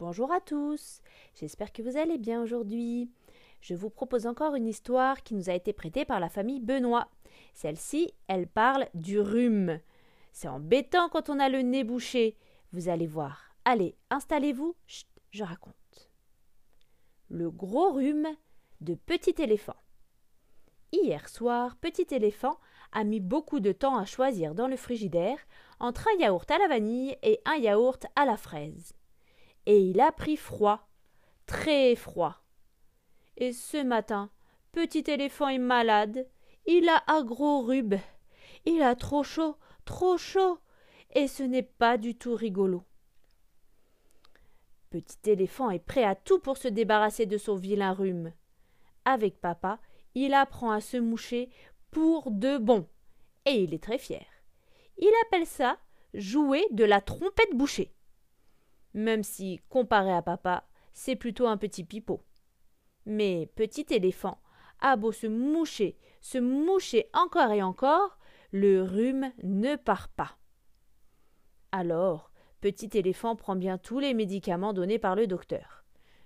Bonjour à tous, j'espère que vous allez bien aujourd'hui. Je vous propose encore une histoire qui nous a été prêtée par la famille Benoît. Celle-ci, elle parle du rhume. C'est embêtant quand on a le nez bouché. Vous allez voir. Allez, installez-vous. Je raconte. Le gros rhume de Petit éléphant. Hier soir, Petit éléphant a mis beaucoup de temps à choisir dans le frigidaire entre un yaourt à la vanille et un yaourt à la fraise et il a pris froid, très froid. Et ce matin, petit éléphant est malade, il a un il a trop chaud, trop chaud, et ce n'est pas du tout rigolo. Petit éléphant est prêt à tout pour se débarrasser de son vilain rhume. Avec papa, il apprend à se moucher pour de bon, et il est très fier. Il appelle ça jouer de la trompette bouchée même si, comparé à papa, c'est plutôt un petit pipeau. Mais petit éléphant a beau se moucher, se moucher encore et encore, le rhume ne part pas. Alors, petit éléphant prend bien tous les médicaments donnés par le docteur.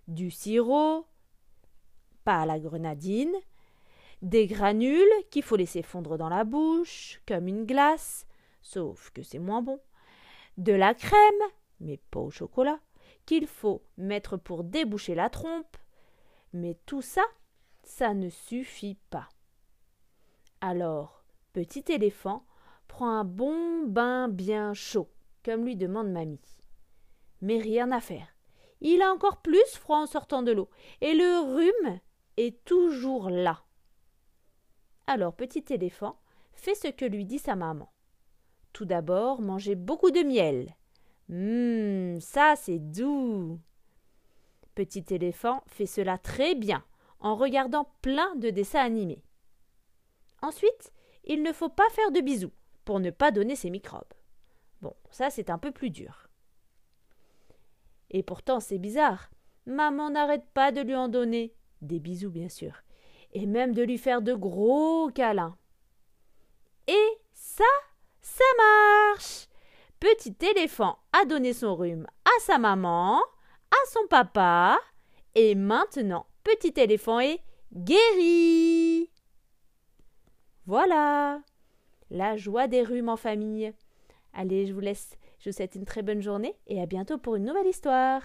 Du sirop, pas à la grenadine, des granules qu'il faut laisser fondre dans la bouche, comme une glace, sauf que c'est moins bon, de la crème, mais pas au chocolat, qu'il faut mettre pour déboucher la trompe. Mais tout ça, ça ne suffit pas. Alors, petit éléphant prend un bon bain bien chaud, comme lui demande mamie. Mais rien à faire. Il a encore plus froid en sortant de l'eau, et le rhume est toujours là. Alors petit éléphant fait ce que lui dit sa maman. Tout d'abord, manger beaucoup de miel, Hum, ça c'est doux. Petit éléphant fait cela très bien en regardant plein de dessins animés. Ensuite, il ne faut pas faire de bisous pour ne pas donner ses microbes. Bon, ça c'est un peu plus dur. Et pourtant c'est bizarre. Maman n'arrête pas de lui en donner, des bisous bien sûr, et même de lui faire de gros câlins. Et ça, ça marche petit éléphant a donné son rhume à sa maman, à son papa, et maintenant petit éléphant est guéri. Voilà la joie des rhumes en famille. Allez, je vous laisse. Je vous souhaite une très bonne journée et à bientôt pour une nouvelle histoire.